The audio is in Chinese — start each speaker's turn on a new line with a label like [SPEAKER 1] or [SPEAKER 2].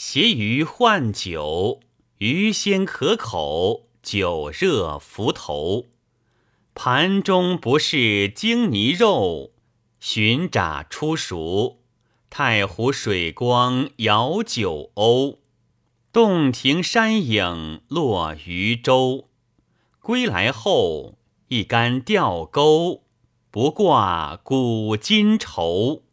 [SPEAKER 1] 携鱼换酒鱼鲜可口酒热浮头。盘中不是精泥肉寻盏出熟太湖水光摇酒鸥。洞庭山影落渔舟。归来后一竿钓钩不挂古今愁。